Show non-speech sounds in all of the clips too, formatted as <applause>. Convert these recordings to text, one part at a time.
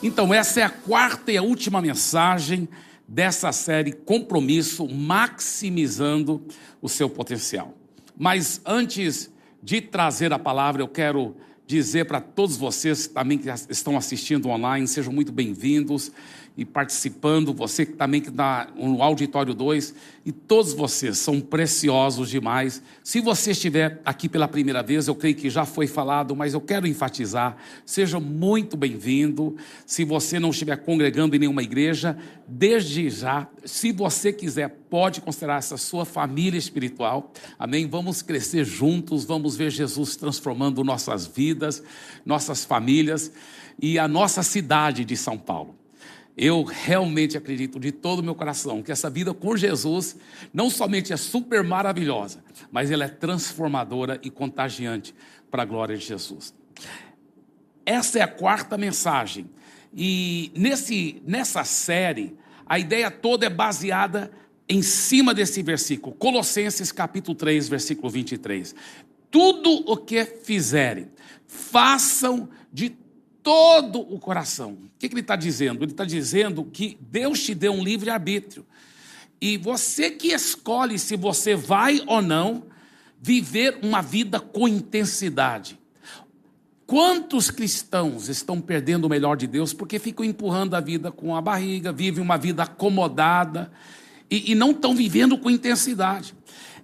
Então, essa é a quarta e a última mensagem dessa série Compromisso Maximizando o Seu Potencial. Mas antes de trazer a palavra, eu quero dizer para todos vocês também que estão assistindo online, sejam muito bem-vindos e participando, você também que está no auditório 2, e todos vocês são preciosos demais. Se você estiver aqui pela primeira vez, eu creio que já foi falado, mas eu quero enfatizar, seja muito bem-vindo. Se você não estiver congregando em nenhuma igreja, desde já, se você quiser, pode considerar essa sua família espiritual. Amém? Vamos crescer juntos, vamos ver Jesus transformando nossas vidas, nossas famílias e a nossa cidade de São Paulo. Eu realmente acredito de todo o meu coração que essa vida com Jesus não somente é super maravilhosa, mas ela é transformadora e contagiante para a glória de Jesus. Essa é a quarta mensagem. E nesse, nessa série, a ideia toda é baseada em cima desse versículo, Colossenses capítulo 3, versículo 23. Tudo o que fizerem, façam de todo o coração. O que, ele está dizendo? Ele está dizendo que Deus te deu um livre-arbítrio. E você que escolhe se você vai ou não viver uma vida com intensidade. Quantos cristãos estão perdendo o melhor de Deus porque ficam empurrando a vida com a barriga, vivem uma vida acomodada e, e não estão vivendo com intensidade.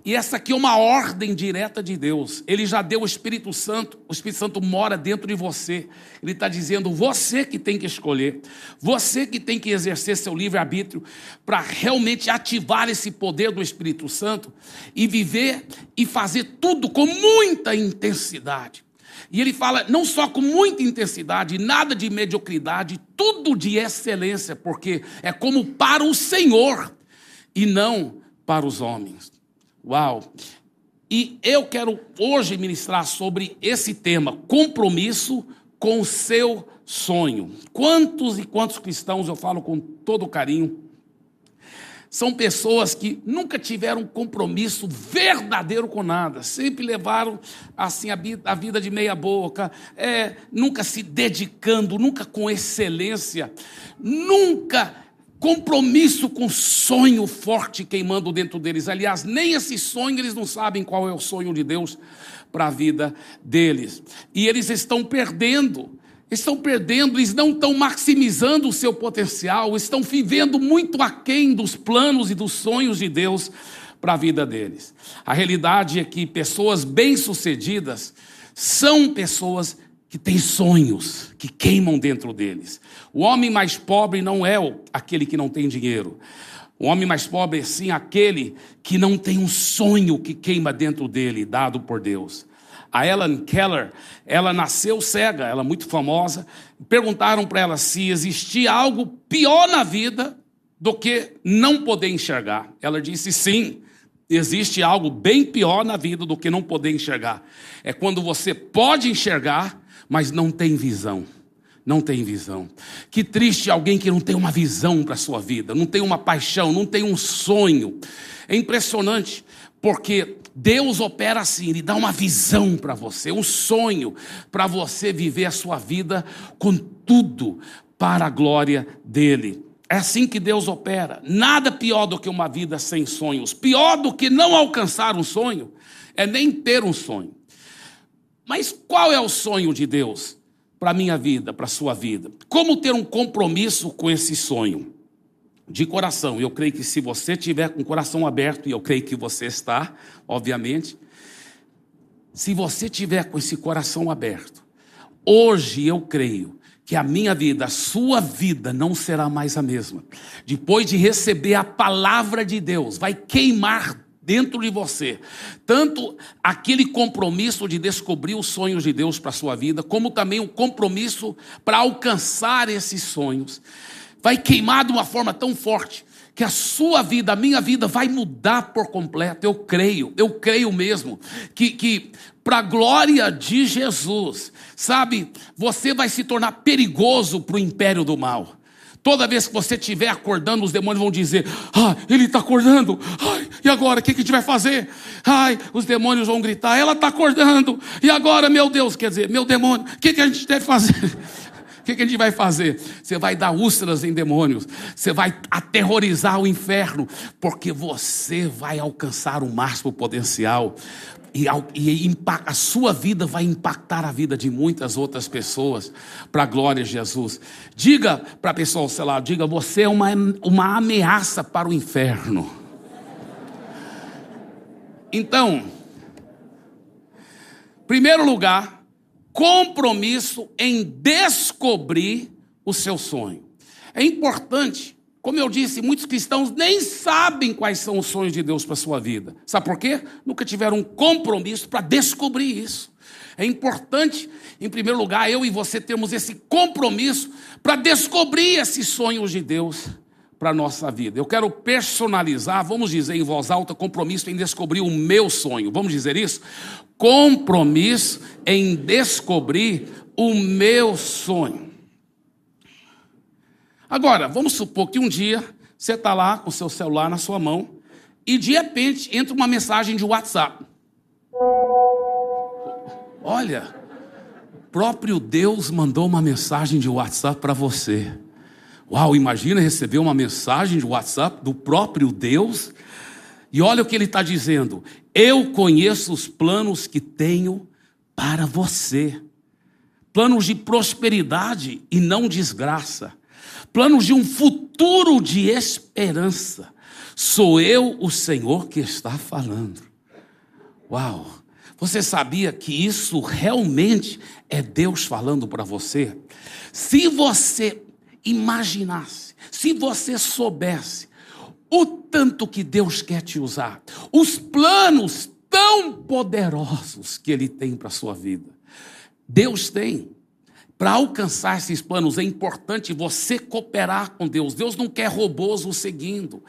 E essa aqui é uma ordem direta de Deus. Ele já deu o Espírito Santo, o Espírito Santo mora dentro de você. Ele está dizendo: você que tem que escolher, você que tem que exercer seu livre-arbítrio para realmente ativar esse poder do Espírito Santo e viver e fazer tudo com muita intensidade. E ele fala não só com muita intensidade, nada de mediocridade, tudo de excelência, porque é como para o Senhor e não para os homens. Uau! E eu quero hoje ministrar sobre esse tema, compromisso com o seu sonho. Quantos e quantos cristãos, eu falo com todo carinho, são pessoas que nunca tiveram compromisso verdadeiro com nada, sempre levaram assim a vida de meia boca, é, nunca se dedicando, nunca com excelência, nunca compromisso com sonho forte queimando dentro deles. Aliás, nem esse sonho eles não sabem qual é o sonho de Deus para a vida deles. E eles estão perdendo. Estão perdendo, eles não estão maximizando o seu potencial, estão vivendo muito aquém dos planos e dos sonhos de Deus para a vida deles. A realidade é que pessoas bem-sucedidas são pessoas que têm sonhos que queimam dentro deles. O homem mais pobre não é aquele que não tem dinheiro. O homem mais pobre é sim aquele que não tem um sonho que queima dentro dele, dado por Deus. A Ellen Keller, ela nasceu cega, ela é muito famosa. Perguntaram para ela se existia algo pior na vida do que não poder enxergar. Ela disse sim. Existe algo bem pior na vida do que não poder enxergar. É quando você pode enxergar, mas não tem visão. Não tem visão. Que triste alguém que não tem uma visão para a sua vida, não tem uma paixão, não tem um sonho. É impressionante, porque Deus opera assim, Ele dá uma visão para você, um sonho para você viver a sua vida com tudo para a glória dEle. É assim que Deus opera. Nada pior do que uma vida sem sonhos. Pior do que não alcançar um sonho é nem ter um sonho. Mas qual é o sonho de Deus para a minha vida, para a sua vida? Como ter um compromisso com esse sonho? De coração, eu creio que se você tiver com o coração aberto, e eu creio que você está, obviamente, se você tiver com esse coração aberto, hoje eu creio que a minha vida, a sua vida não será mais a mesma. Depois de receber a palavra de Deus, vai queimar dentro de você, tanto aquele compromisso de descobrir os sonhos de Deus para a sua vida, como também o compromisso para alcançar esses sonhos. Vai queimar de uma forma tão forte que a sua vida, a minha vida vai mudar por completo. Eu creio, eu creio mesmo que, que para a glória de Jesus, sabe, você vai se tornar perigoso para o império do mal. Toda vez que você estiver acordando, os demônios vão dizer: Ah, ele está acordando. Ai, e agora? O que, que a gente vai fazer? Ai, os demônios vão gritar: Ela está acordando. E agora, meu Deus, quer dizer, meu demônio, o que, que a gente deve fazer? <laughs> O que, que a gente vai fazer? Você vai dar úlceras em demônios, você vai aterrorizar o inferno, porque você vai alcançar o máximo potencial. E, e a sua vida vai impactar a vida de muitas outras pessoas, para a glória de Jesus. Diga para a pessoa, sei lá, diga, você é uma, uma ameaça para o inferno. Então, primeiro lugar, compromisso em descobrir o seu sonho. É importante como eu disse, muitos cristãos nem sabem quais são os sonhos de Deus para a sua vida. Sabe por quê? Nunca tiveram um compromisso para descobrir isso. É importante, em primeiro lugar, eu e você termos esse compromisso para descobrir esses sonhos de Deus para a nossa vida. Eu quero personalizar, vamos dizer em voz alta, compromisso em descobrir o meu sonho. Vamos dizer isso? Compromisso em descobrir o meu sonho. Agora, vamos supor que um dia você está lá com o seu celular na sua mão e de repente entra uma mensagem de WhatsApp. Olha, próprio Deus mandou uma mensagem de WhatsApp para você. Uau, imagina receber uma mensagem de WhatsApp do próprio Deus. E olha o que ele está dizendo: Eu conheço os planos que tenho para você planos de prosperidade e não desgraça planos de um futuro de esperança. Sou eu o Senhor que está falando. Uau! Você sabia que isso realmente é Deus falando para você? Se você imaginasse, se você soubesse o tanto que Deus quer te usar, os planos tão poderosos que Ele tem para a sua vida. Deus tem para alcançar esses planos é importante você cooperar com Deus. Deus não quer robôs o seguindo.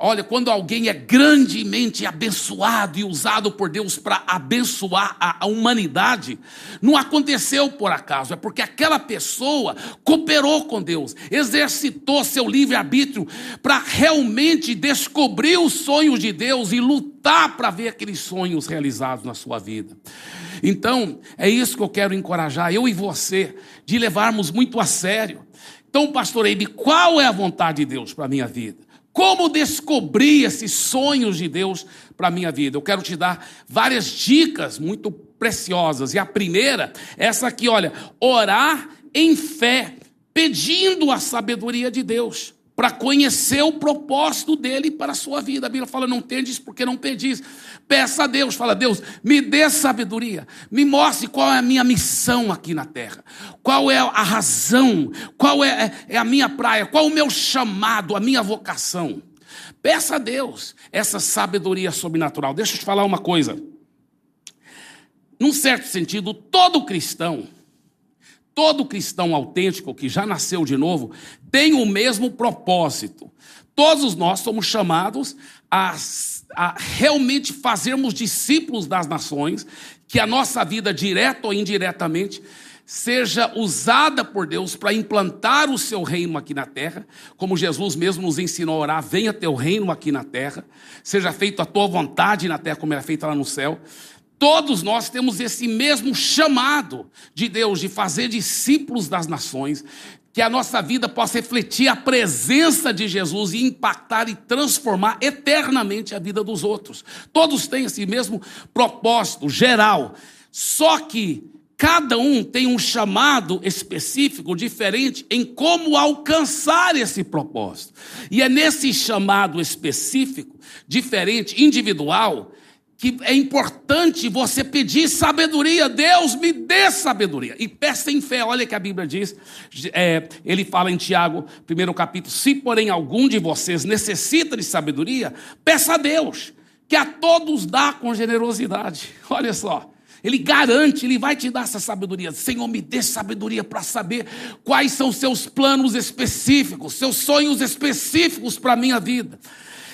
Olha, quando alguém é grandemente abençoado e usado por Deus para abençoar a, a humanidade, não aconteceu por acaso, é porque aquela pessoa cooperou com Deus, exercitou seu livre-arbítrio para realmente descobrir os sonhos de Deus e lutar para ver aqueles sonhos realizados na sua vida. Então, é isso que eu quero encorajar, eu e você, de levarmos muito a sério. Então, pastor Eibe, qual é a vontade de Deus para a minha vida? Como descobrir esses sonhos de Deus para a minha vida? Eu quero te dar várias dicas muito preciosas. E a primeira, essa aqui, olha, orar em fé, pedindo a sabedoria de Deus para conhecer o propósito dele para a sua vida. A Bíblia fala: não tendes porque não pedis. Peça a Deus, fala: Deus, me dê sabedoria, me mostre qual é a minha missão aqui na terra, qual é a razão, qual é, é a minha praia, qual o meu chamado, a minha vocação. Peça a Deus essa sabedoria sobrenatural. Deixa eu te falar uma coisa. Num certo sentido, todo cristão, todo cristão autêntico que já nasceu de novo tem o mesmo propósito. Todos nós somos chamados a, a, realmente fazermos discípulos das nações, que a nossa vida, direta ou indiretamente, seja usada por Deus para implantar o seu reino aqui na terra, como Jesus mesmo nos ensinou a orar: venha teu reino aqui na terra, seja feita a tua vontade na terra, como era feita lá no céu. Todos nós temos esse mesmo chamado de Deus de fazer discípulos das nações, que a nossa vida possa refletir a presença de Jesus e impactar e transformar eternamente a vida dos outros. Todos têm esse mesmo propósito geral, só que cada um tem um chamado específico, diferente, em como alcançar esse propósito. E é nesse chamado específico, diferente, individual, que é importante você pedir sabedoria. Deus me dê sabedoria. E peça em fé. Olha que a Bíblia diz. É, ele fala em Tiago, primeiro capítulo: Se porém algum de vocês necessita de sabedoria, peça a Deus, que a todos dá com generosidade. <laughs> Olha só. Ele garante, ele vai te dar essa sabedoria. Senhor, me dê sabedoria para saber quais são seus planos específicos, seus sonhos específicos para a minha vida.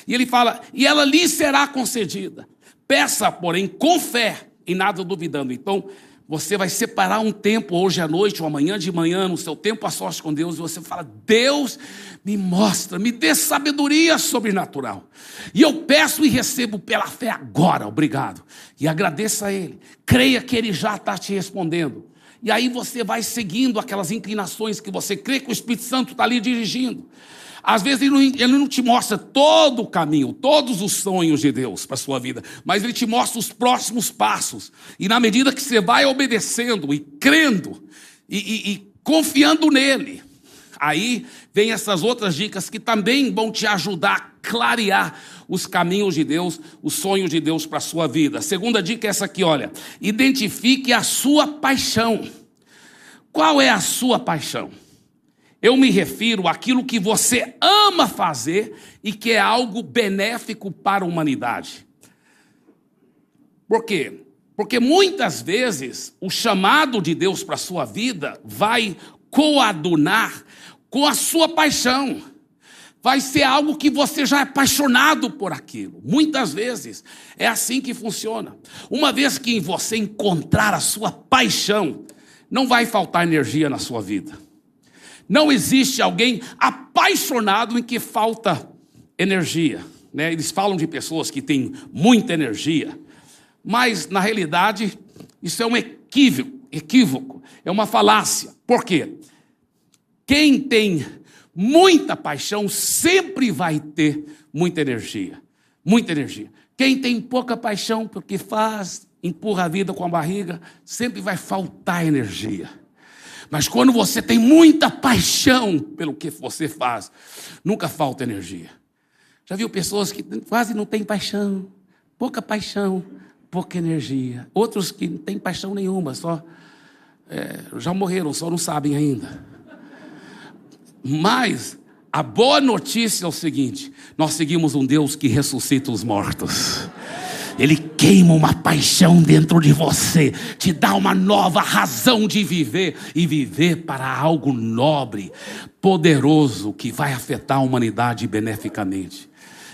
E ele fala, e ela lhe será concedida. Peça, porém, com fé e nada duvidando. Então, você vai separar um tempo hoje à noite ou amanhã de manhã, no seu tempo a sós com Deus, e você fala: Deus, me mostra, me dê sabedoria sobrenatural. E eu peço e recebo pela fé agora, obrigado. E agradeça a Ele. Creia que Ele já está te respondendo. E aí você vai seguindo aquelas inclinações que você crê que o Espírito Santo está ali dirigindo. Às vezes ele não, ele não, te mostra todo o caminho, todos os sonhos de Deus para a sua vida, mas ele te mostra os próximos passos. E na medida que você vai obedecendo e crendo e, e, e confiando nele, aí vem essas outras dicas que também vão te ajudar a clarear os caminhos de Deus, os sonhos de Deus para a sua vida. A segunda dica é essa aqui, olha. Identifique a sua paixão. Qual é a sua paixão? Eu me refiro àquilo que você ama fazer e que é algo benéfico para a humanidade. Por quê? Porque muitas vezes o chamado de Deus para a sua vida vai coadunar com a sua paixão. Vai ser algo que você já é apaixonado por aquilo. Muitas vezes é assim que funciona. Uma vez que você encontrar a sua paixão, não vai faltar energia na sua vida. Não existe alguém apaixonado em que falta energia. Né? Eles falam de pessoas que têm muita energia, mas na realidade isso é um equívoco, é uma falácia. Por quê? Quem tem muita paixão sempre vai ter muita energia, muita energia. Quem tem pouca paixão porque faz, empurra a vida com a barriga, sempre vai faltar energia. Mas quando você tem muita paixão pelo que você faz, nunca falta energia. Já viu pessoas que quase não têm paixão, pouca paixão, pouca energia. Outros que não têm paixão nenhuma, só é, já morreram, só não sabem ainda. Mas a boa notícia é o seguinte: nós seguimos um Deus que ressuscita os mortos. Ele queima uma paixão dentro de você, te dá uma nova razão de viver e viver para algo nobre, poderoso, que vai afetar a humanidade beneficamente.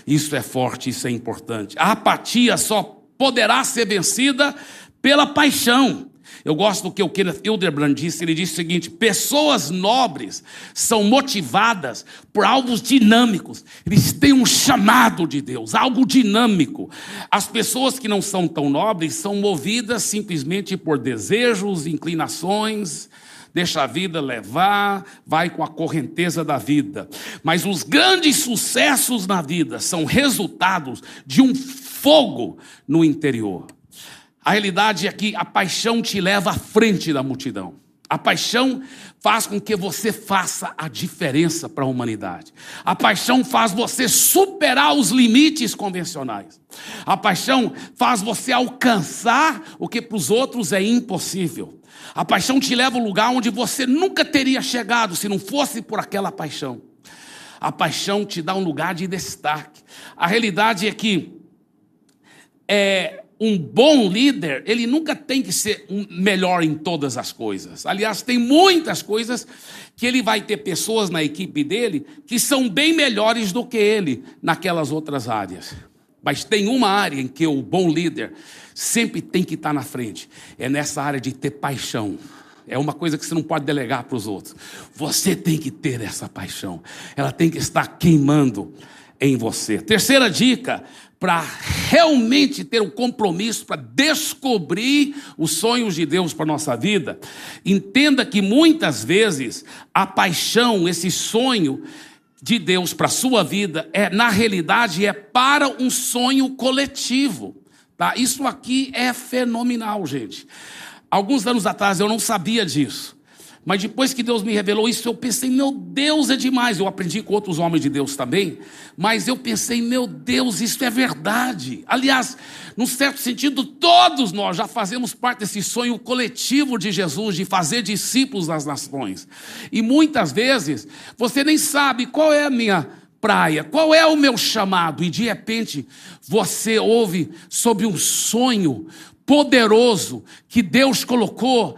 Isso é forte, isso é importante. A apatia só poderá ser vencida pela paixão. Eu gosto do que o Kenneth Hildebrand disse. Ele disse o seguinte: pessoas nobres são motivadas por alvos dinâmicos. Eles têm um chamado de Deus, algo dinâmico. As pessoas que não são tão nobres são movidas simplesmente por desejos, inclinações. Deixa a vida levar, vai com a correnteza da vida. Mas os grandes sucessos na vida são resultados de um fogo no interior. A realidade é que a paixão te leva à frente da multidão. A paixão faz com que você faça a diferença para a humanidade. A paixão faz você superar os limites convencionais. A paixão faz você alcançar o que para os outros é impossível. A paixão te leva a um lugar onde você nunca teria chegado se não fosse por aquela paixão. A paixão te dá um lugar de destaque. A realidade é que é, um bom líder, ele nunca tem que ser um melhor em todas as coisas. Aliás, tem muitas coisas que ele vai ter pessoas na equipe dele que são bem melhores do que ele naquelas outras áreas. Mas tem uma área em que o bom líder sempre tem que estar na frente. É nessa área de ter paixão. É uma coisa que você não pode delegar para os outros. Você tem que ter essa paixão. Ela tem que estar queimando em você. Terceira dica: para realmente ter um compromisso, para descobrir os sonhos de Deus para nossa vida, entenda que muitas vezes a paixão, esse sonho de Deus para sua vida, é na realidade é para um sonho coletivo. Tá? Isso aqui é fenomenal, gente. Alguns anos atrás eu não sabia disso. Mas depois que Deus me revelou isso, eu pensei, meu Deus, é demais. Eu aprendi com outros homens de Deus também, mas eu pensei, meu Deus, isso é verdade. Aliás, num certo sentido, todos nós já fazemos parte desse sonho coletivo de Jesus, de fazer discípulos das nações. E muitas vezes, você nem sabe qual é a minha praia, qual é o meu chamado, e de repente você ouve sobre um sonho poderoso que Deus colocou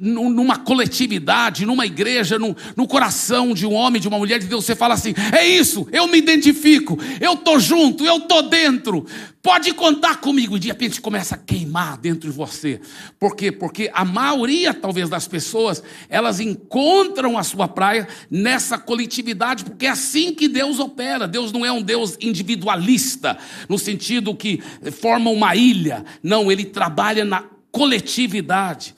numa coletividade, numa igreja, no, coração de um homem, de uma mulher de Deus, você fala assim: é isso, eu me identifico, eu estou junto, eu estou dentro, pode contar comigo. E de repente começa a queimar dentro de você. Por quê? Porque a maioria, talvez, das pessoas, elas encontram a sua praia nessa coletividade, porque é assim que Deus opera. Deus não é um Deus individualista, no sentido que forma uma ilha. Não, ele trabalha na coletividade.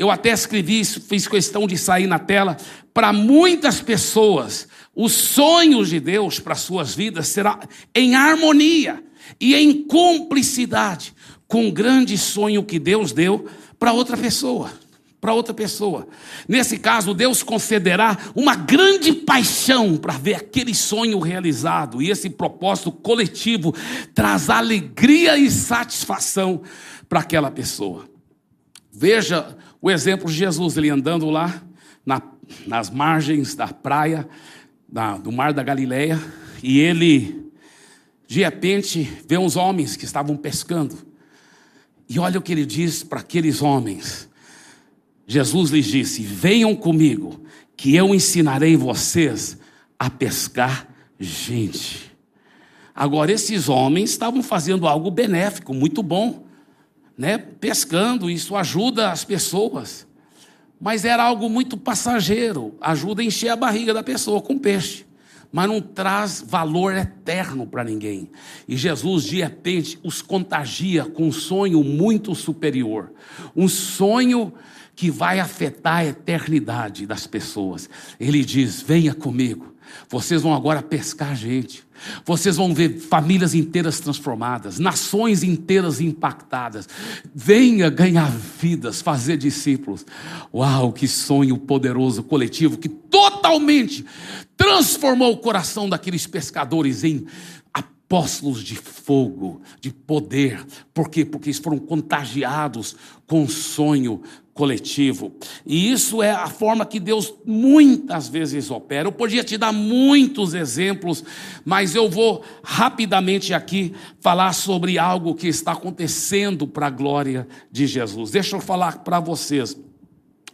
Eu até escrevi isso, fiz questão de sair na tela. Para muitas pessoas, os sonhos de Deus para suas vidas será em harmonia e em cumplicidade com o grande sonho que Deus deu para outra pessoa para outra pessoa. Nesse caso, Deus concederá uma grande paixão para ver aquele sonho realizado, e esse propósito coletivo traz alegria e satisfação para aquela pessoa. Veja o exemplo de Jesus, ele andando lá na, nas margens da praia, da, do mar da Galileia, e ele, de repente, vê uns homens que estavam pescando. E olha o que ele diz para aqueles homens. Jesus lhes disse: Venham comigo, que eu ensinarei vocês a pescar gente. Agora, esses homens estavam fazendo algo benéfico, muito bom, né? pescando, isso ajuda as pessoas. Mas era algo muito passageiro, ajuda a encher a barriga da pessoa com peixe, mas não traz valor eterno para ninguém. E Jesus, de repente, os contagia com um sonho muito superior, um sonho que vai afetar a eternidade das pessoas. Ele diz: venha comigo, vocês vão agora pescar gente. Vocês vão ver famílias inteiras transformadas, nações inteiras impactadas. Venha ganhar vidas, fazer discípulos. Uau, que sonho poderoso coletivo que totalmente transformou o coração daqueles pescadores em apóstolos de fogo, de poder. Por quê? Porque eles foram contagiados com um sonho coletivo. E isso é a forma que Deus muitas vezes opera. Eu podia te dar muitos exemplos, mas eu vou rapidamente aqui falar sobre algo que está acontecendo para a glória de Jesus. Deixa eu falar para vocês.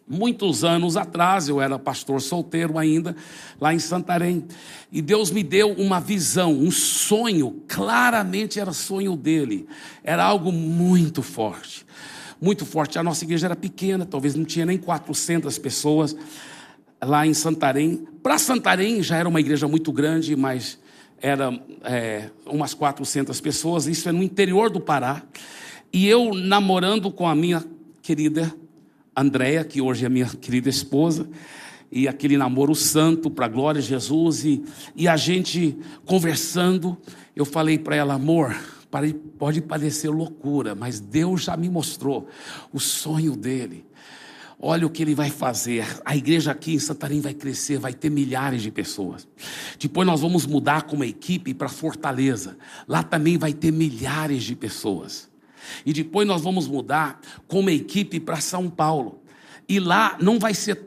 Muitos anos atrás, eu era pastor solteiro ainda, lá em Santarém, e Deus me deu uma visão, um sonho, claramente era sonho dele, era algo muito forte muito forte. A nossa igreja era pequena, talvez não tinha nem 400 pessoas lá em Santarém. Para Santarém já era uma igreja muito grande, mas era é, umas 400 pessoas. Isso é no interior do Pará. E eu namorando com a minha querida Andréia, que hoje é minha querida esposa, e aquele namoro santo para a glória de Jesus, e, e a gente conversando, eu falei para ela, amor, Pode parecer loucura, mas Deus já me mostrou o sonho dele. Olha o que ele vai fazer. A igreja aqui em Santarém vai crescer, vai ter milhares de pessoas. Depois nós vamos mudar como equipe para Fortaleza. Lá também vai ter milhares de pessoas. E depois nós vamos mudar como equipe para São Paulo. E lá não vai ser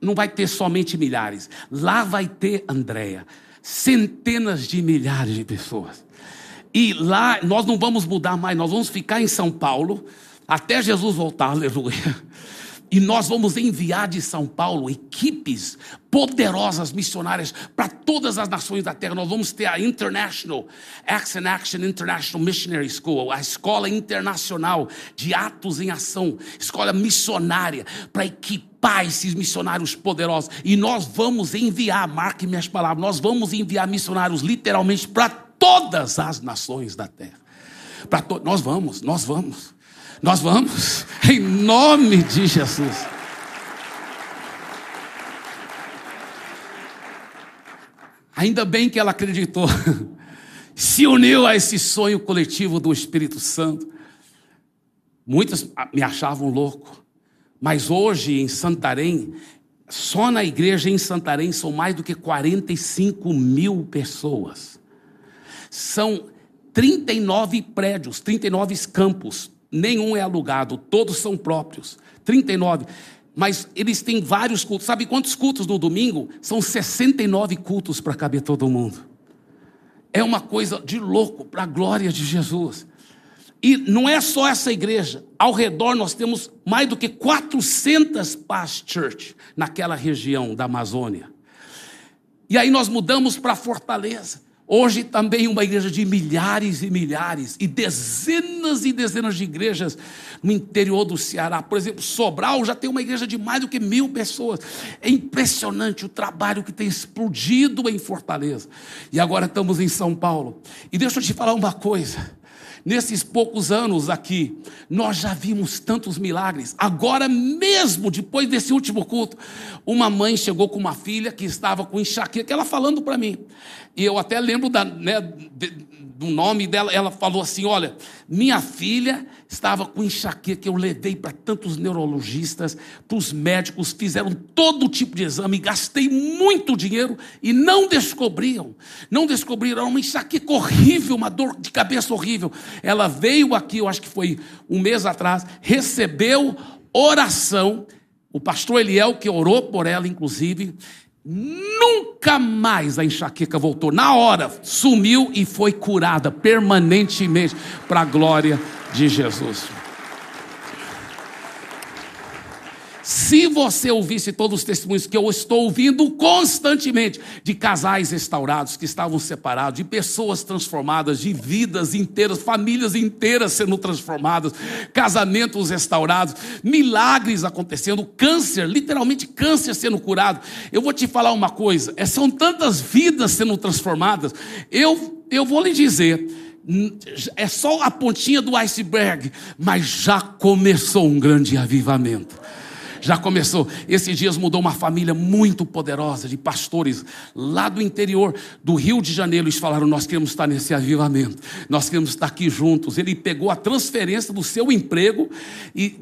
não vai ter somente milhares. Lá vai ter Andréia, centenas de milhares de pessoas. E lá nós não vamos mudar mais, nós vamos ficar em São Paulo até Jesus voltar, <laughs> aleluia. E nós vamos enviar de São Paulo equipes poderosas missionárias para todas as nações da terra. Nós vamos ter a International Acts and Action International Missionary School, a escola internacional de atos em ação, escola missionária para equipar esses missionários poderosos. E nós vamos enviar, marque minhas palavras, nós vamos enviar missionários literalmente para todas as nações da terra. Para to... Nós vamos, nós vamos, nós vamos, nome de Jesus. Ainda bem que ela acreditou, <laughs> se uniu a esse sonho coletivo do Espírito Santo. Muitos me achavam louco, mas hoje em Santarém, só na igreja em Santarém são mais do que 45 mil pessoas. São 39 prédios, 39 campos, nenhum é alugado, todos são próprios. 39. Mas eles têm vários cultos. Sabe quantos cultos no domingo? São 69 cultos para caber todo mundo. É uma coisa de louco para a glória de Jesus. E não é só essa igreja. Ao redor nós temos mais do que 400 past church naquela região da Amazônia. E aí nós mudamos para Fortaleza. Hoje também uma igreja de milhares e milhares, e dezenas e dezenas de igrejas no interior do Ceará. Por exemplo, Sobral já tem uma igreja de mais do que mil pessoas. É impressionante o trabalho que tem explodido em Fortaleza. E agora estamos em São Paulo. E deixa eu te falar uma coisa. Nesses poucos anos aqui, nós já vimos tantos milagres. Agora mesmo, depois desse último culto, uma mãe chegou com uma filha que estava com enxaqueca, ela falando para mim. E eu até lembro da, né, do nome dela, ela falou assim: Olha, minha filha estava com enxaqueca, eu levei para tantos neurologistas, para os médicos, fizeram todo tipo de exame, gastei muito dinheiro e não descobriam, não descobriram uma enxaqueca horrível, uma dor de cabeça horrível. Ela veio aqui, eu acho que foi um mês atrás, recebeu oração, o pastor Eliel, que orou por ela, inclusive, Nunca mais a enxaqueca voltou. Na hora, sumiu e foi curada permanentemente para a glória de Jesus. Se você ouvisse todos os testemunhos que eu estou ouvindo constantemente de casais restaurados que estavam separados, de pessoas transformadas, de vidas inteiras, famílias inteiras sendo transformadas, casamentos restaurados, milagres acontecendo, câncer, literalmente câncer sendo curado. Eu vou te falar uma coisa: é, são tantas vidas sendo transformadas. Eu, eu vou lhe dizer é só a pontinha do iceberg, mas já começou um grande avivamento já começou. Esses dias mudou uma família muito poderosa de pastores lá do interior do Rio de Janeiro. Eles falaram: Nós queremos estar nesse avivamento, nós queremos estar aqui juntos. Ele pegou a transferência do seu emprego e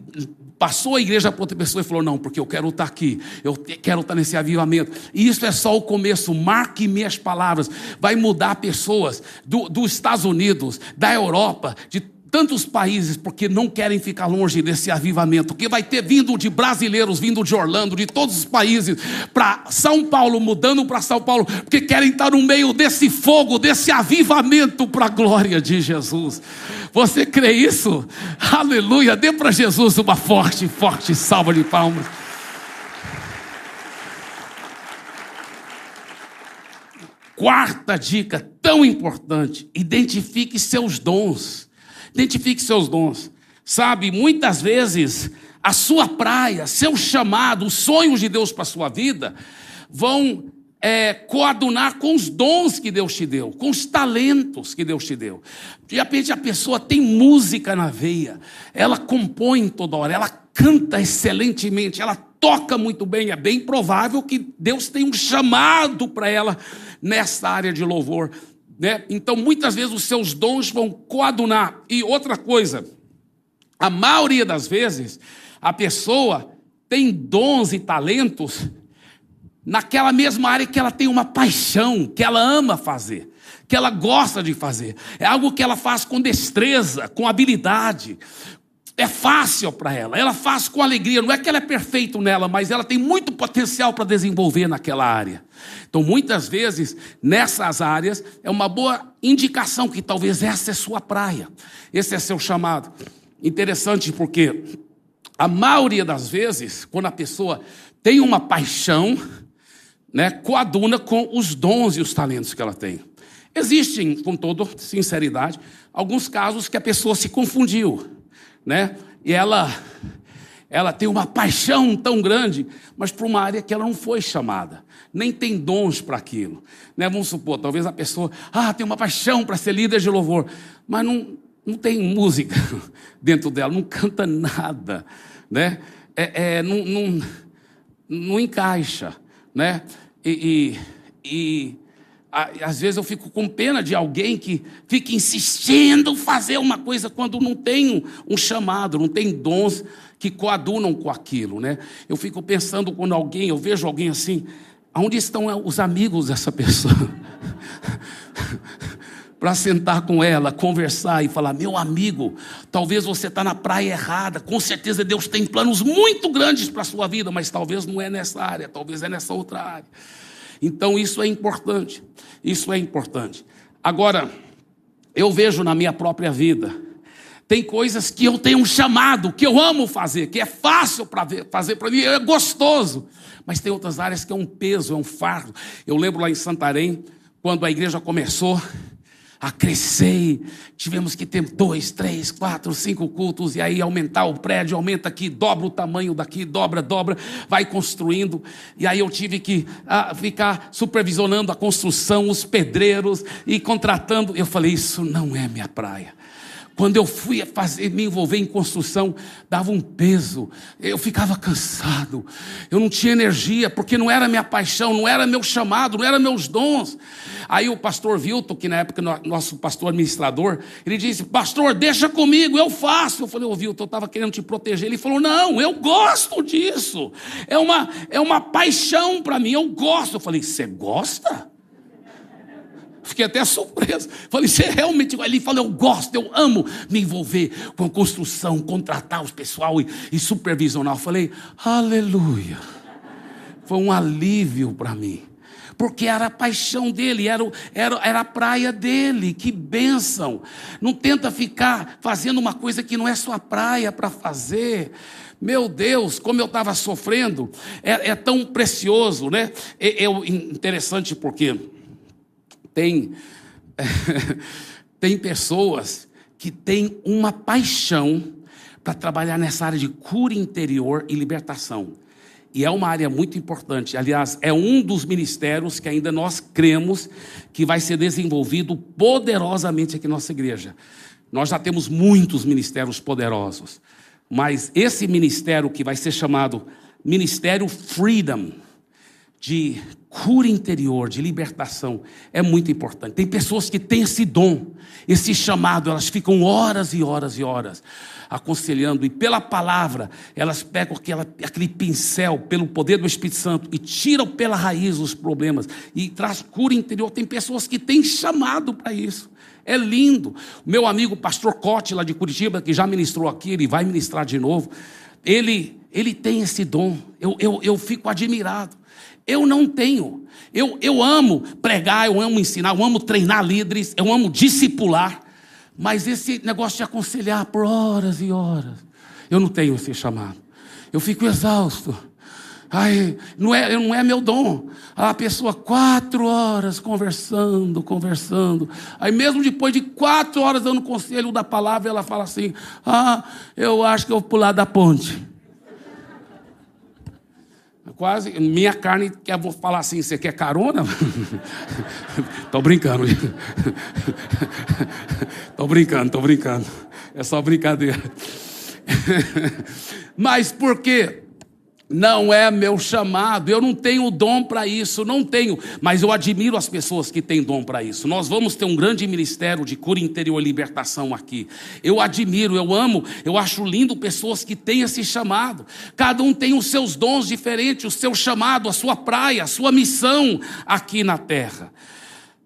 passou a igreja para outra pessoa e falou: Não, porque eu quero estar aqui, eu quero estar nesse avivamento. E isso é só o começo. Marque minhas palavras. Vai mudar pessoas do, dos Estados Unidos, da Europa, de tantos países porque não querem ficar longe desse avivamento, que vai ter vindo de brasileiros, vindo de Orlando, de todos os países, para São Paulo, mudando para São Paulo, porque querem estar no meio desse fogo, desse avivamento para a glória de Jesus. Você crê isso? Aleluia! Dê para Jesus uma forte, forte salva de palmas. Quarta dica tão importante: identifique seus dons. Identifique seus dons. Sabe, muitas vezes a sua praia, seu chamado, os sonhos de Deus para a sua vida vão é, coadunar com os dons que Deus te deu, com os talentos que Deus te deu. De repente a pessoa tem música na veia, ela compõe toda hora, ela canta excelentemente, ela toca muito bem. É bem provável que Deus tenha um chamado para ela nessa área de louvor. Né? Então, muitas vezes, os seus dons vão coadunar. E outra coisa, a maioria das vezes, a pessoa tem dons e talentos naquela mesma área que ela tem uma paixão, que ela ama fazer, que ela gosta de fazer. É algo que ela faz com destreza, com habilidade, é fácil para ela, ela faz com alegria. Não é que ela é perfeita nela, mas ela tem muito potencial para desenvolver naquela área. Então, muitas vezes, nessas áreas, é uma boa indicação que talvez essa é sua praia, esse é seu chamado. Interessante porque a maioria das vezes, quando a pessoa tem uma paixão, né, coaduna com os dons e os talentos que ela tem. Existem, com toda sinceridade, alguns casos que a pessoa se confundiu né? E ela ela tem uma paixão tão grande, mas para uma área que ela não foi chamada, nem tem dons para aquilo. Né? Vamos supor, talvez a pessoa ah, tem uma paixão para ser líder de louvor, mas não, não tem música <laughs> dentro dela, não canta nada, né? É, é, não, não, não encaixa, né? E, e, e às vezes eu fico com pena de alguém que fica insistindo fazer uma coisa quando não tem um, chamado, não tem dons que coadunam com aquilo, né? Eu fico pensando quando alguém, eu vejo alguém assim, aonde estão os amigos dessa pessoa? <laughs> Para sentar com ela, conversar e falar: meu amigo, talvez você está na praia errada, com certeza Deus tem planos muito grandes para a sua vida, mas talvez não é nessa área, talvez é nessa outra área. Então isso é importante. Isso é importante. Agora, eu vejo na minha própria vida, tem coisas que eu tenho um chamado, que eu amo fazer, que é fácil para fazer para mim, é gostoso. Mas tem outras áreas que é um peso, é um fardo. Eu lembro lá em Santarém, quando a igreja começou, a crescer. Tivemos que ter dois, três, quatro, cinco cultos e aí aumentar o prédio, aumenta aqui, dobra o tamanho daqui, dobra, dobra, vai construindo. E aí eu tive que ah, ficar supervisionando a construção, os pedreiros e contratando. Eu falei: Isso não é minha praia. Quando eu fui fazer, me envolver em construção, dava um peso, eu ficava cansado, eu não tinha energia, porque não era minha paixão, não era meu chamado, não eram meus dons. Aí o pastor Vilton, que na época nosso pastor administrador, ele disse: Pastor, deixa comigo, eu faço. Eu falei: Ô Vilton, eu estava querendo te proteger. Ele falou: Não, eu gosto disso, é uma, é uma paixão para mim, eu gosto. Eu falei: Você gosta? Fiquei até surpreso. Falei, você realmente. Ele falou, eu gosto, eu amo me envolver com a construção, contratar os pessoal e, e supervisionar. Falei, aleluia. Foi um alívio para mim. Porque era a paixão dele, era, era, era a praia dele, que bênção. Não tenta ficar fazendo uma coisa que não é sua praia para fazer. Meu Deus, como eu estava sofrendo, é, é, tão precioso, né? É, é interessante porque tem, <laughs> tem pessoas que têm uma paixão para trabalhar nessa área de cura interior e libertação. E é uma área muito importante. Aliás, é um dos ministérios que ainda nós cremos que vai ser desenvolvido poderosamente aqui na nossa igreja. Nós já temos muitos ministérios poderosos, mas esse ministério que vai ser chamado Ministério Freedom, de cura interior, de libertação, é muito importante. Tem pessoas que têm esse dom, esse chamado, elas ficam horas e horas e horas aconselhando, e pela palavra, elas pegam aquela, aquele pincel, pelo poder do Espírito Santo, e tiram pela raiz os problemas, e traz cura interior. Tem pessoas que têm chamado para isso. É lindo. Meu amigo pastor Cote, lá de Curitiba, que já ministrou aqui, ele vai ministrar de novo. Ele, ele tem esse dom. Eu, eu, eu fico admirado. Eu não tenho. Eu, eu amo pregar, eu amo ensinar, eu amo treinar líderes, eu amo discipular. Mas esse negócio de aconselhar por horas e horas, eu não tenho esse chamado. Eu fico exausto. Ai, não é, não é meu dom. A pessoa quatro horas conversando, conversando. Aí mesmo depois de quatro horas dando conselho da palavra, ela fala assim: Ah, eu acho que eu vou pular da ponte quase. Minha carne quer falar assim: você quer carona? <laughs> tô brincando. <laughs> tô brincando, tô brincando. É só brincadeira. <laughs> Mas por quê? Não é meu chamado, eu não tenho dom para isso, não tenho, mas eu admiro as pessoas que têm dom para isso. Nós vamos ter um grande ministério de cura interior e libertação aqui. Eu admiro, eu amo, eu acho lindo pessoas que têm esse chamado. Cada um tem os seus dons diferentes, o seu chamado, a sua praia, a sua missão aqui na terra.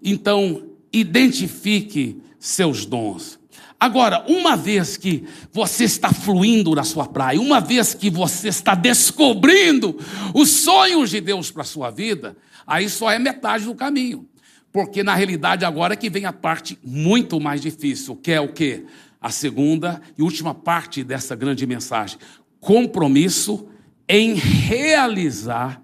Então, identifique seus dons. Agora, uma vez que você está fluindo na sua praia, uma vez que você está descobrindo os sonhos de Deus para a sua vida, aí só é metade do caminho. Porque na realidade agora é que vem a parte muito mais difícil, que é o quê? A segunda e última parte dessa grande mensagem: compromisso em realizar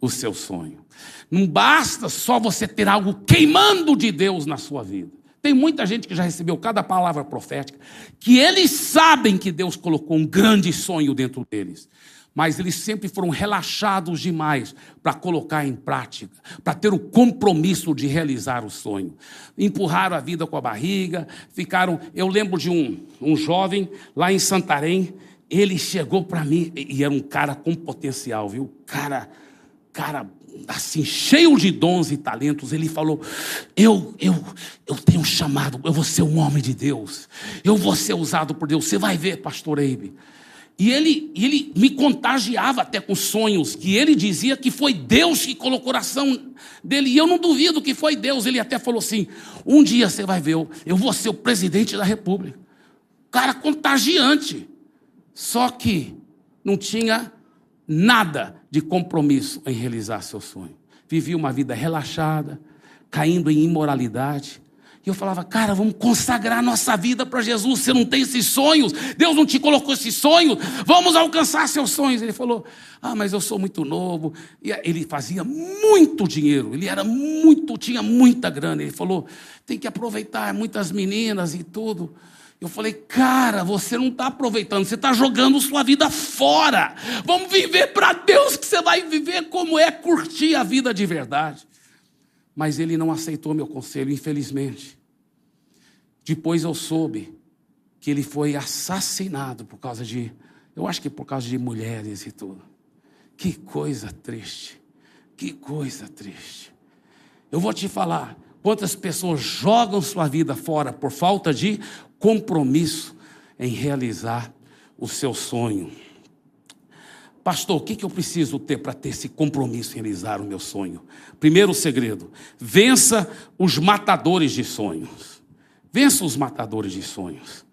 o seu sonho. Não basta só você ter algo queimando de Deus na sua vida. Tem muita gente que já recebeu cada palavra profética, que eles sabem que Deus colocou um grande sonho dentro deles, mas eles sempre foram relaxados demais para colocar em prática, para ter o compromisso de realizar o sonho. Empurraram a vida com a barriga, ficaram. Eu lembro de um, um jovem lá em Santarém, ele chegou para mim, e era um cara com potencial, viu? Cara, cara assim, cheio de dons e talentos, ele falou: eu, eu, eu tenho um chamado, eu vou ser um homem de Deus, eu vou ser usado por Deus. Você vai ver, pastor Eibe. E ele, ele me contagiava até com sonhos, que ele dizia que foi Deus que colocou o coração dele. E eu não duvido que foi Deus. Ele até falou assim: um dia você vai ver, eu, eu vou ser o presidente da república. Cara contagiante. Só que não tinha nada de compromisso em realizar seu sonho. Vivia uma vida relaxada, caindo em imoralidade. E eu falava, cara, vamos consagrar nossa vida para Jesus. Você não tem esses sonhos, Deus não te colocou esses sonhos, vamos alcançar seus sonhos. Ele falou, ah, mas eu sou muito novo. E ele fazia muito dinheiro, ele era muito, tinha muita grana. Ele falou, tem que aproveitar muitas meninas e tudo. Eu falei, cara, você não está aproveitando, você está jogando sua vida fora. Vamos viver para Deus, que você vai viver como é curtir a vida de verdade. Mas ele não aceitou meu conselho, infelizmente. Depois eu soube que ele foi assassinado por causa de, eu acho que por causa de mulheres e tudo. Que coisa triste. Que coisa triste. Eu vou te falar, quantas pessoas jogam sua vida fora por falta de compromisso em realizar o seu sonho. Pastor, o que, eu preciso ter para ter esse compromisso em realizar o meu sonho? Primeiro segredo: vença os matadores de sonhos. Vença os matadores de sonhos.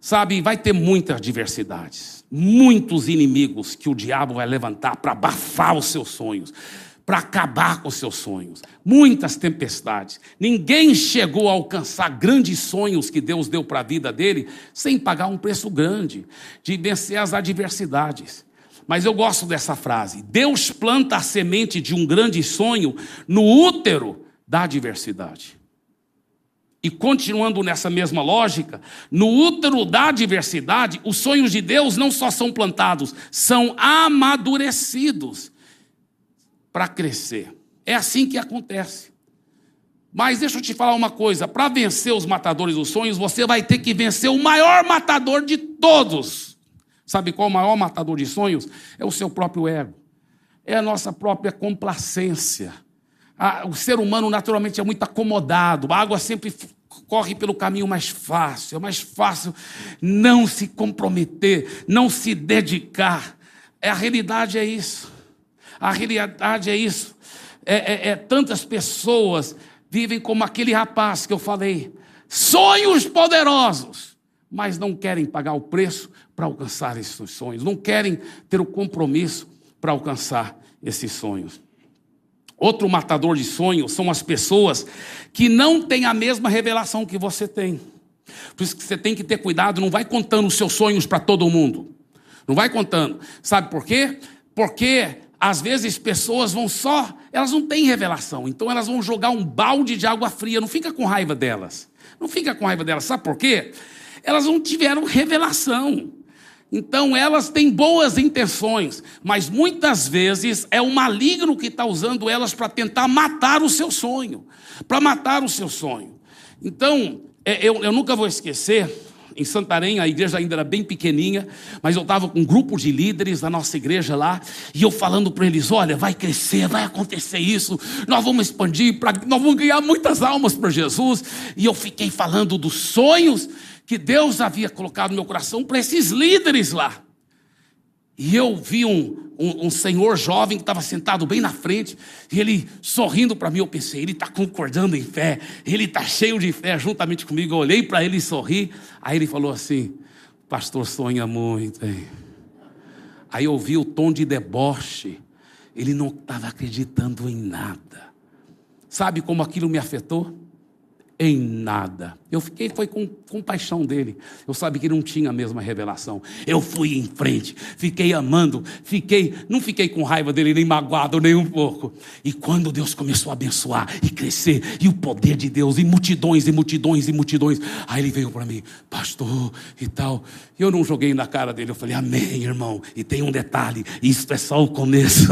Sabe, vai ter muitas adversidades, muitos inimigos que o diabo vai levantar para abafar os seus sonhos, para acabar com seus sonhos. Muitas tempestades. Ninguém chegou a alcançar grandes sonhos que Deus deu para a vida dele sem pagar um preço grande de vencer as adversidades. Mas eu gosto dessa frase: Deus planta a semente de um grande sonho no útero da adversidade. E continuando nessa mesma lógica, no útero da diversidade, os sonhos de Deus não só são plantados, são amadurecidos para crescer. É assim que acontece. Mas deixa eu te falar uma coisa: para vencer os matadores dos sonhos, você vai ter que vencer o maior matador de todos. Sabe qual o maior matador de sonhos? É o seu próprio ego, é a nossa própria complacência. o ser humano naturalmente é muito acomodado, a água sempre corre pelo caminho mais fácil, é mais fácil não se comprometer, não se dedicar. É, a realidade é isso. A realidade é isso. É, é, é tantas pessoas vivem como aquele rapaz que eu falei, sonhos poderosos, mas não querem pagar o preço para alcançar esses sonhos, não querem ter o compromisso para alcançar esses sonhos. Outro matador de sonhos são as pessoas que não têm a mesma revelação que você tem. Por isso que você tem que ter cuidado, não vai contando os seus sonhos para todo mundo. Não vai contando. Sabe por quê? Porque às vezes pessoas vão só, elas não têm revelação, então elas vão jogar um balde de água fria, não fica com raiva delas. Não fica com raiva delas, sabe por quê? Elas não tiveram revelação. Então elas têm boas intenções, mas muitas vezes é o maligno que está usando elas para tentar matar o seu sonho, para matar o seu sonho. Então, é, eu, eu nunca vou esquecer, em Santarém, a igreja ainda era bem pequenininha, mas eu estava com um grupo de líderes da nossa igreja lá, e eu falando para eles: olha, vai crescer, vai acontecer isso, nós vamos expandir, pra, nós vamos ganhar muitas almas para Jesus. E eu fiquei falando dos sonhos que Deus havia colocado no meu coração para esses líderes lá. E eu vi um, um, um senhor jovem que estava sentado bem na frente, e ele sorrindo para mim, eu pensei, ele está concordando em fé, ele está cheio de fé juntamente comigo. Eu olhei para ele e sorri. Aí ele falou assim: Pastor, sonha muito, hein? Aí eu ouvi o tom de deboche, ele não estava acreditando em nada. Sabe como aquilo me afetou? Em nada. Eu fiquei foi com compaixão dele. Eu sabia que não tinha a mesma revelação. Eu fui em frente, fiquei amando, fiquei, não fiquei com raiva dele nem magoado nem um pouco. E quando Deus começou a abençoar e crescer e o poder de Deus e multidões e multidões e multidões, aí ele veio para mim, pastor e tal. E eu não joguei na cara dele, eu falei: "Amém, irmão". E tem um detalhe, isso é só o começo.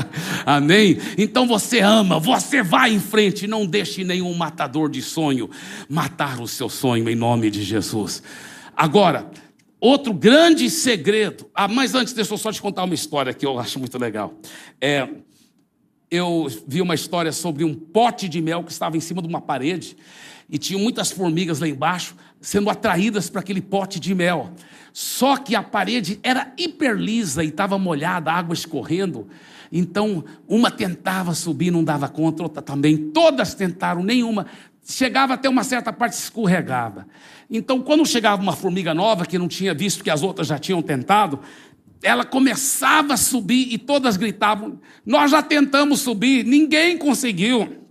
<laughs> Amém. Então você ama, você vai em frente, não deixe nenhum matador de sonhos sonho, matar o seu sonho em nome de Jesus. Agora, outro grande segredo. Ah, mas antes, deixa eu só te contar uma história que eu acho muito legal. É, eu vi uma história sobre um pote de mel que estava em cima de uma parede e tinha muitas formigas lá embaixo sendo atraídas para aquele pote de mel. Só que a parede era hiperlisa e estava molhada, água escorrendo. Então, uma tentava subir, não dava conta, outra também. Todas tentaram, nenhuma chegava até uma certa parte escorregava. Então, quando chegava uma formiga nova que não tinha visto que as outras já tinham tentado, ela começava a subir e todas gritavam: Nós já tentamos subir, ninguém conseguiu.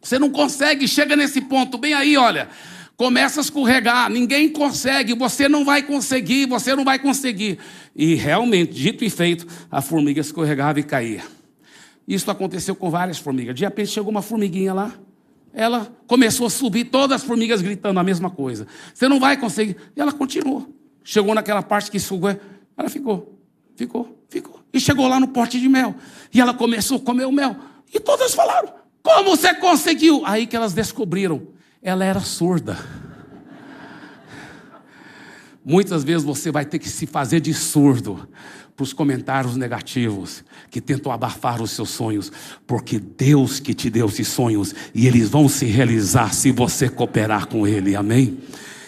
Você não consegue, chega nesse ponto, bem aí, olha, começa a escorregar, ninguém consegue, você não vai conseguir, você não vai conseguir. E realmente, dito e feito, a formiga escorregava e caía. Isso aconteceu com várias formigas. De repente chegou uma formiguinha lá, ela começou a subir, todas as formigas gritando a mesma coisa. Você não vai conseguir. E ela continuou. Chegou naquela parte que sugou, ela ficou, ficou, ficou. E chegou lá no porte de mel. E ela começou a comer o mel. E todas falaram: Como você conseguiu? Aí que elas descobriram: ela era surda. Muitas vezes você vai ter que se fazer de surdo para os comentários negativos que tentam abafar os seus sonhos, porque Deus que te deu esses sonhos e eles vão se realizar se você cooperar com Ele, amém?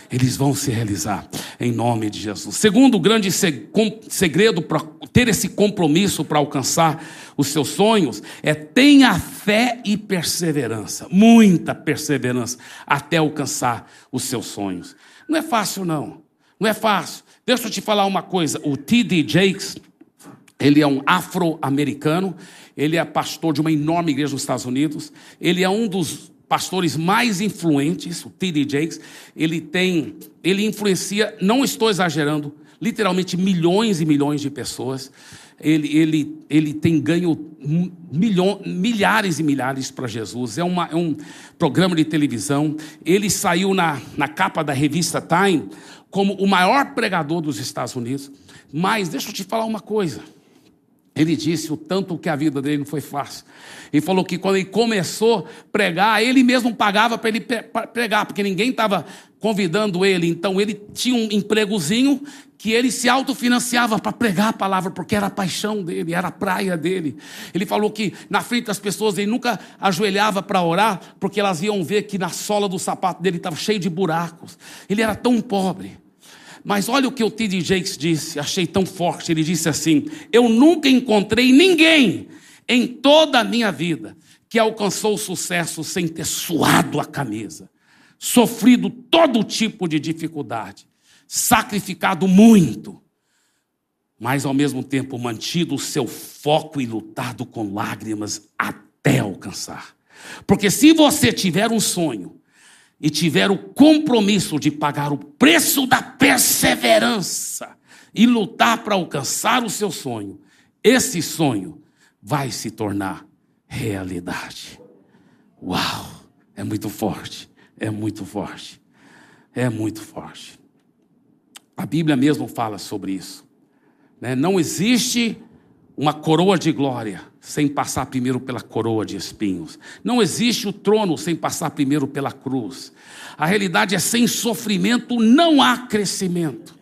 Eles vão se realizar em nome de Jesus. Segundo grande segredo para ter esse compromisso para alcançar os seus sonhos é tenha fé e perseverança, muita perseverança até alcançar os seus sonhos. Não é fácil, não. Não é fácil. Deixa eu te falar uma coisa. O T.D. Jakes, ele é um afro-americano, ele é pastor de uma enorme igreja nos Estados Unidos, ele é um dos pastores mais influentes, o T.D. Jakes, ele tem, ele influencia, não estou exagerando, literalmente milhões e milhões de pessoas. Ele, ele, ele tem ganho milhões, milhares e milhares para Jesus. É, uma, é um programa de televisão. Ele saiu na, na capa da revista Time como o maior pregador dos Estados Unidos. Mas deixa eu te falar uma coisa. Ele disse o tanto que a vida dele não foi fácil. Ele falou que quando ele começou a pregar, ele mesmo pagava para ele pregar, porque ninguém estava convidando ele. Então ele tinha um empregozinho que ele se autofinanciava para pregar a palavra, porque era a paixão dele, era a praia dele. Ele falou que na frente das pessoas ele nunca ajoelhava para orar, porque elas iam ver que na sola do sapato dele estava cheio de buracos. Ele era tão pobre. Mas olha o que o T.D. Jakes disse, achei tão forte. Ele disse assim: Eu nunca encontrei ninguém em toda a minha vida que alcançou sucesso sem ter suado a camisa, sofrido todo tipo de dificuldade, sacrificado muito, mas ao mesmo tempo mantido o seu foco e lutado com lágrimas até alcançar. Porque se você tiver um sonho, e tiver o compromisso de pagar o preço da perseverança e lutar para alcançar o seu sonho, esse sonho vai se tornar realidade. Uau! É muito forte, é muito forte, é muito forte. A Bíblia mesmo fala sobre isso. Né? Não existe uma coroa de glória sem passar primeiro pela coroa de espinhos. Não existe o trono sem passar primeiro pela cruz. A realidade é sem sofrimento não há crescimento.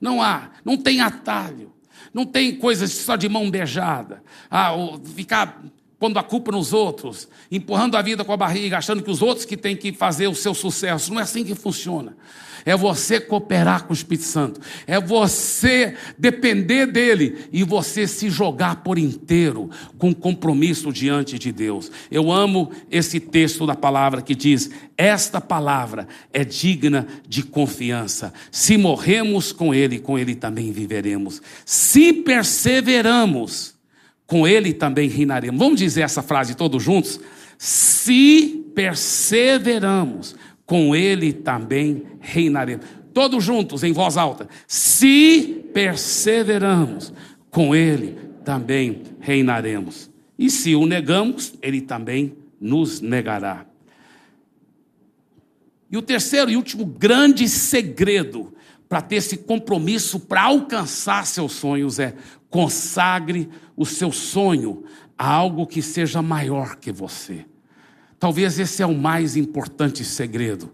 Não há, não tem atalho. Não tem coisas só de mão beijada. Ah, ficar pondo a culpa nos outros, empurrando a vida com a barriga, achando que os outros que têm que fazer o seu sucesso. Não é assim que funciona é você cooperar com o Espírito Santo, é você depender dele e você se jogar por inteiro com compromisso diante de Deus. Eu amo esse texto da palavra que diz: Esta palavra é digna de confiança. Se morremos com ele, com ele também viveremos. Se perseveramos, com ele também reinaremos. Vamos dizer essa frase todos juntos? Se perseveramos, com ele também reinaremos. Todos juntos, em voz alta. Se perseveramos, com ele também reinaremos. E se o negamos, ele também nos negará. E o terceiro e último grande segredo para ter esse compromisso para alcançar seus sonhos é consagre o seu sonho a algo que seja maior que você. Talvez esse é o mais importante segredo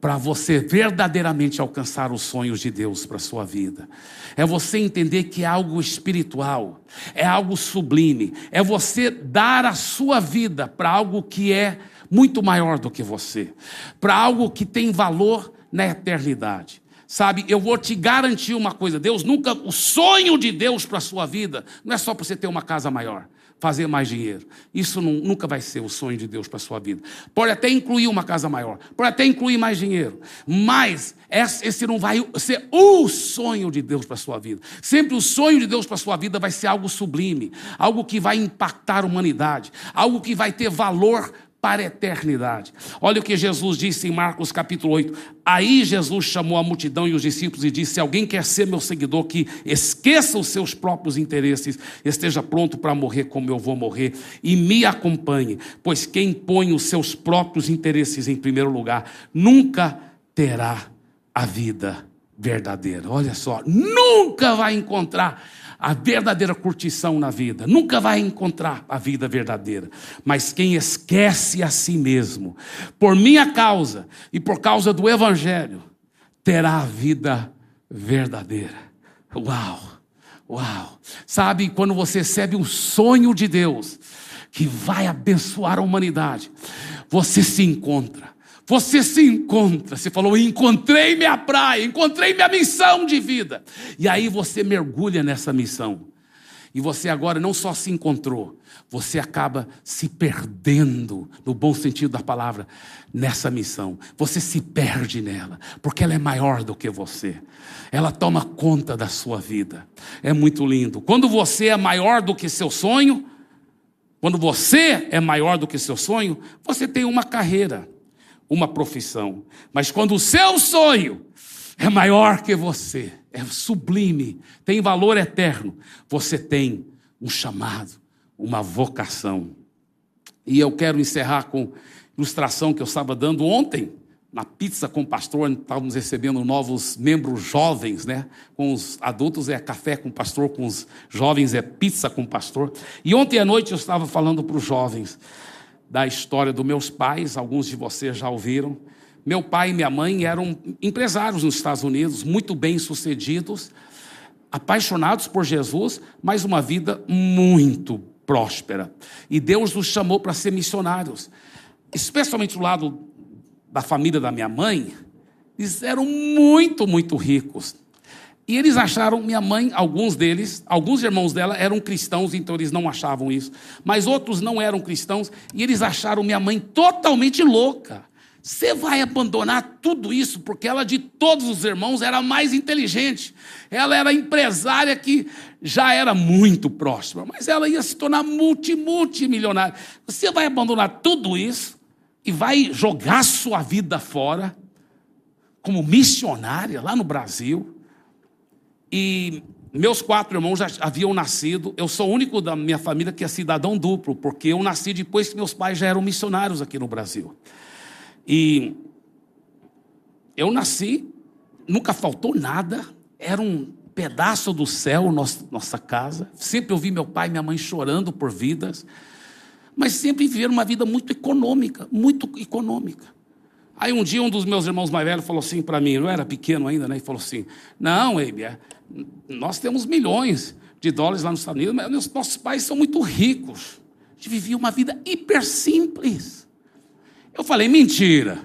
para você verdadeiramente alcançar os sonhos de Deus para sua vida. É você entender que é algo espiritual, é algo sublime, é você dar a sua vida para algo que é muito maior do que você, para algo que tem valor na eternidade. Sabe, eu vou te garantir uma coisa: Deus nunca, o sonho de Deus para a sua vida não é só para você ter uma casa maior fazer mais dinheiro. Isso não, nunca vai ser o sonho de Deus para a sua vida. Pode até incluir uma casa maior, pode até incluir mais dinheiro, mas esse não vai ser o sonho de Deus para a sua vida. Sempre o sonho de Deus para a sua vida vai ser algo sublime, algo que vai impactar a humanidade, algo que vai ter valor para a eternidade. Olha o que Jesus disse em Marcos capítulo 8. Aí Jesus chamou a multidão e os discípulos e disse: Se alguém quer ser meu seguidor, que esqueça os seus próprios interesses, esteja pronto para morrer como eu vou morrer e me acompanhe, pois quem põe os seus próprios interesses em primeiro lugar nunca terá a vida verdadeira. Olha só, nunca vai encontrar a verdadeira curtição na vida, nunca vai encontrar a vida verdadeira. Mas quem esquece a si mesmo, por minha causa e por causa do Evangelho, terá a vida verdadeira. Uau, uau. Sabe, quando você recebe um sonho de Deus que vai abençoar a humanidade, você se encontra. Você se encontra, você falou, encontrei minha praia, encontrei minha missão de vida. E aí você mergulha nessa missão. E você agora não só se encontrou, você acaba se perdendo, no bom sentido da palavra, nessa missão. Você se perde nela, porque ela é maior do que você. Ela toma conta da sua vida. É muito lindo. Quando você é maior do que seu sonho, quando você é maior do que seu sonho, você tem uma carreira, uma profissão. Mas quando o seu sonho é maior que você, é sublime, tem valor eterno. Você tem um chamado, uma vocação. E eu quero encerrar com ilustração que eu estava dando ontem, na pizza com o pastor, estávamos recebendo novos membros jovens, né? Com os adultos é café com o pastor, com os jovens é pizza com o pastor. E ontem à noite eu estava falando para os jovens da história dos meus pais, alguns de vocês já ouviram. Meu pai e minha mãe eram empresários nos Estados Unidos, muito bem sucedidos, apaixonados por Jesus, mas uma vida muito próspera. E Deus nos chamou para ser missionários, especialmente do lado da família da minha mãe. Eles eram muito, muito ricos. E eles acharam, minha mãe, alguns deles, alguns irmãos dela eram cristãos, então eles não achavam isso. Mas outros não eram cristãos, e eles acharam minha mãe totalmente louca. Você vai abandonar tudo isso porque ela, de todos os irmãos, era a mais inteligente. Ela era empresária que já era muito próxima, mas ela ia se tornar multi, multimilionária. Você vai abandonar tudo isso e vai jogar sua vida fora como missionária lá no Brasil. E meus quatro irmãos já haviam nascido. Eu sou o único da minha família que é cidadão duplo, porque eu nasci depois que meus pais já eram missionários aqui no Brasil. E eu nasci, nunca faltou nada, era um pedaço do céu nossa, nossa casa. Sempre ouvi meu pai e minha mãe chorando por vidas, mas sempre viveram uma vida muito econômica, muito econômica. Aí um dia um dos meus irmãos mais velhos falou assim para mim, eu era pequeno ainda, né? E falou assim: Não, Abe, é, nós temos milhões de dólares lá nos Estados Unidos, mas nossos pais são muito ricos. A gente vivia uma vida hiper simples. Eu falei, mentira.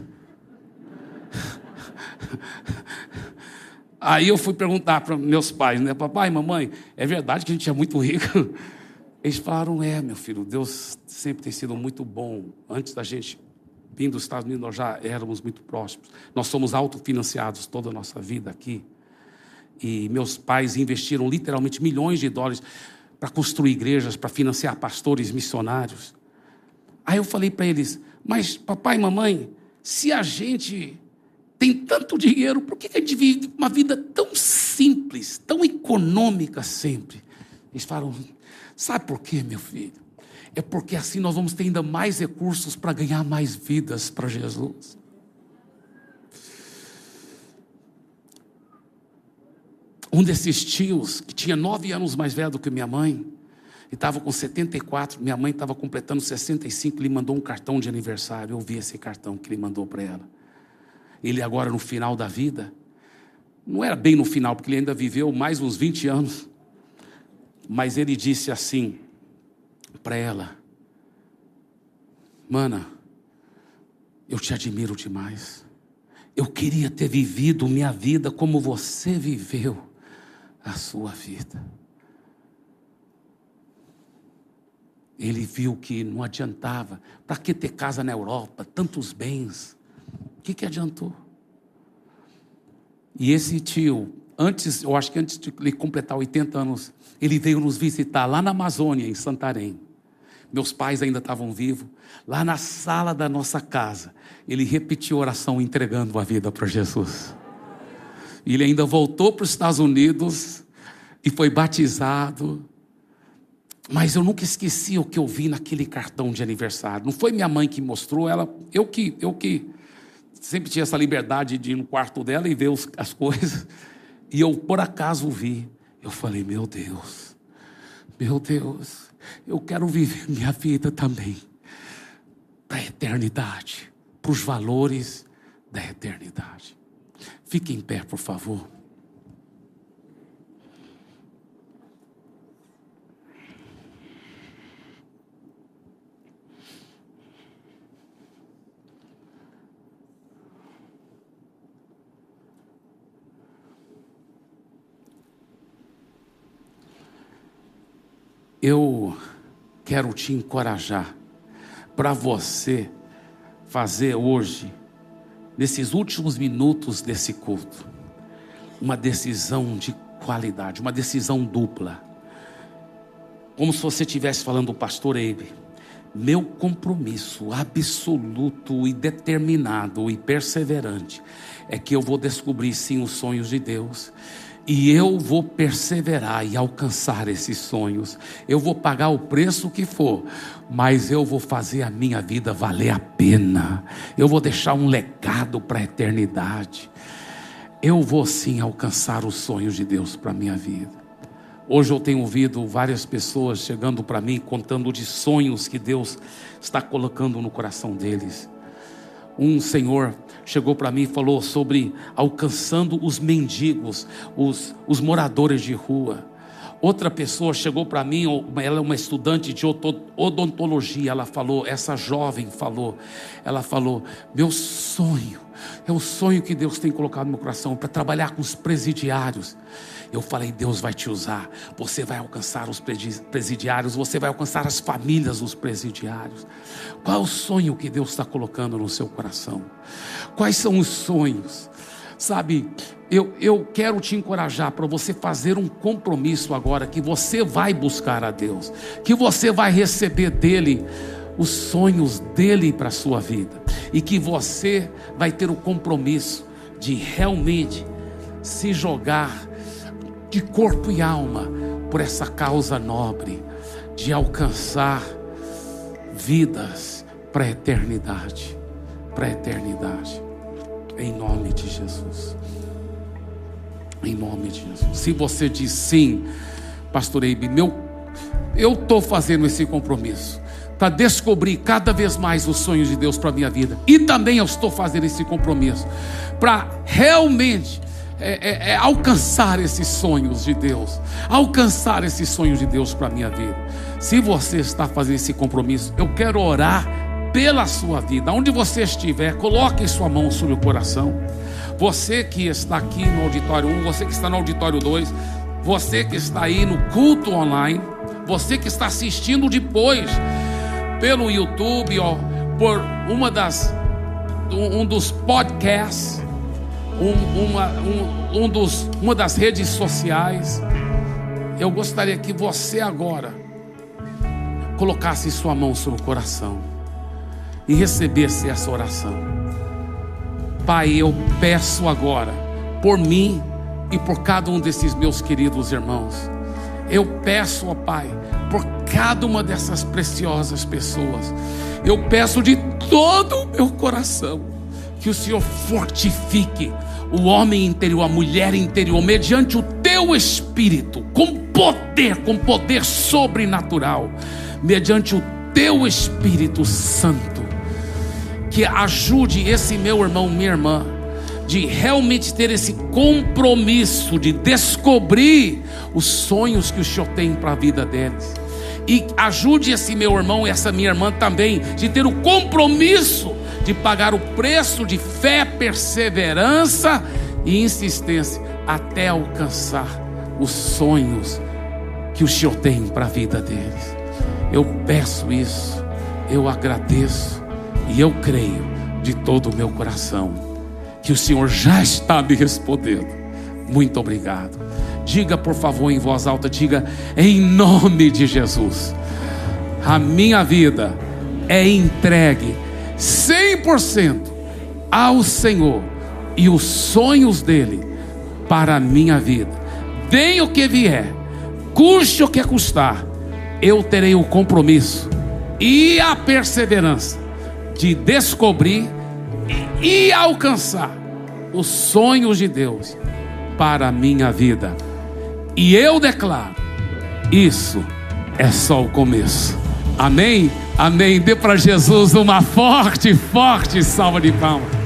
<laughs> Aí eu fui perguntar para meus pais, né? Papai, mamãe, é verdade que a gente é muito rico? <laughs> Eles falaram, é, meu filho, Deus sempre tem sido muito bom. Antes da gente vir dos Estados Unidos, nós já éramos muito próximos. Nós somos autofinanciados toda a nossa vida aqui. E meus pais investiram literalmente milhões de dólares para construir igrejas, para financiar pastores missionários. Aí eu falei para eles, mas, papai e mamãe, se a gente tem tanto dinheiro, por que a gente vive uma vida tão simples, tão econômica sempre? Eles falam, sabe por quê, meu filho? É porque assim nós vamos ter ainda mais recursos para ganhar mais vidas para Jesus. Um desses tios, que tinha nove anos mais velho do que minha mãe, e estava com 74, minha mãe estava completando 65, ele mandou um cartão de aniversário. Eu vi esse cartão que ele mandou para ela. Ele agora no final da vida, não era bem no final, porque ele ainda viveu mais uns 20 anos, mas ele disse assim para ela: Mana, eu te admiro demais. Eu queria ter vivido minha vida como você viveu a sua vida. Ele viu que não adiantava. Para que ter casa na Europa, tantos bens? O que, que adiantou? E esse tio, antes, eu acho que antes de ele completar 80 anos, ele veio nos visitar lá na Amazônia, em Santarém. Meus pais ainda estavam vivos. Lá na sala da nossa casa, ele repetiu a oração entregando a vida para Jesus. Ele ainda voltou para os Estados Unidos e foi batizado mas eu nunca esqueci o que eu vi naquele cartão de aniversário. Não foi minha mãe que mostrou, ela, eu que, eu que sempre tinha essa liberdade de ir no quarto dela e ver os, as coisas. E eu por acaso vi. Eu falei, meu Deus, meu Deus, eu quero viver minha vida também para a eternidade, para os valores da eternidade. Fique em pé, por favor. Eu quero te encorajar para você fazer hoje, nesses últimos minutos desse culto, uma decisão de qualidade, uma decisão dupla. Como se você estivesse falando pastor Eibe. Meu compromisso absoluto e determinado e perseverante é que eu vou descobrir sim os sonhos de Deus e eu vou perseverar e alcançar esses sonhos. Eu vou pagar o preço que for, mas eu vou fazer a minha vida valer a pena. Eu vou deixar um legado para a eternidade. Eu vou sim alcançar os sonhos de Deus para a minha vida. Hoje eu tenho ouvido várias pessoas chegando para mim contando de sonhos que Deus está colocando no coração deles. Um senhor chegou para mim e falou sobre alcançando os mendigos, os, os moradores de rua. Outra pessoa chegou para mim, ela é uma estudante de odontologia, ela falou, essa jovem falou, ela falou: meu sonho, é o sonho que Deus tem colocado no meu coração para trabalhar com os presidiários. Eu falei: Deus vai te usar. Você vai alcançar os presidiários, você vai alcançar as famílias dos presidiários. Qual é o sonho que Deus está colocando no seu coração? Quais são os sonhos? Sabe, eu, eu quero te encorajar para você fazer um compromisso agora que você vai buscar a Deus, que você vai receber dele os sonhos dele para a sua vida e que você vai ter o compromisso de realmente se jogar de corpo e alma por essa causa nobre de alcançar vidas para a eternidade, para a eternidade. Em nome de Jesus. Em nome de Jesus. Se você diz sim, pastor Eibe, meu eu estou fazendo esse compromisso para descobrir cada vez mais os sonhos de Deus para a minha vida. E também eu estou fazendo esse compromisso para realmente é, é, é alcançar esses sonhos de Deus, alcançar esses sonhos de Deus para a minha vida. Se você está fazendo esse compromisso, eu quero orar pela sua vida. Onde você estiver, coloque sua mão sobre o coração. Você que está aqui no auditório 1, você que está no auditório 2, você que está aí no culto online, você que está assistindo depois pelo YouTube, ó, por uma das um dos podcasts um, uma, um, um dos, uma das redes sociais. Eu gostaria que você agora colocasse sua mão sobre o coração e recebesse essa oração. Pai, eu peço agora por mim e por cada um desses meus queridos irmãos. Eu peço, ó Pai, por cada uma dessas preciosas pessoas. Eu peço de todo o meu coração que o Senhor fortifique o homem interior, a mulher interior, mediante o teu espírito, com poder, com poder sobrenatural, mediante o teu Espírito Santo, que ajude esse meu irmão, minha irmã, de realmente ter esse compromisso de descobrir os sonhos que o Senhor tem para a vida deles. E ajude esse meu irmão e essa minha irmã também de ter o compromisso de pagar o preço de fé, perseverança e insistência até alcançar os sonhos que o Senhor tem para a vida deles. Eu peço isso, eu agradeço e eu creio de todo o meu coração que o Senhor já está me respondendo. Muito obrigado. Diga, por favor, em voz alta, diga em nome de Jesus. A minha vida é entregue 100% ao Senhor e os sonhos dele para a minha vida. Venha o que vier, custe o que custar, eu terei o compromisso e a perseverança de descobrir e alcançar os sonhos de Deus para a minha vida. E eu declaro: isso é só o começo. Amém? Amém. Dê para Jesus uma forte, forte salva de palmas.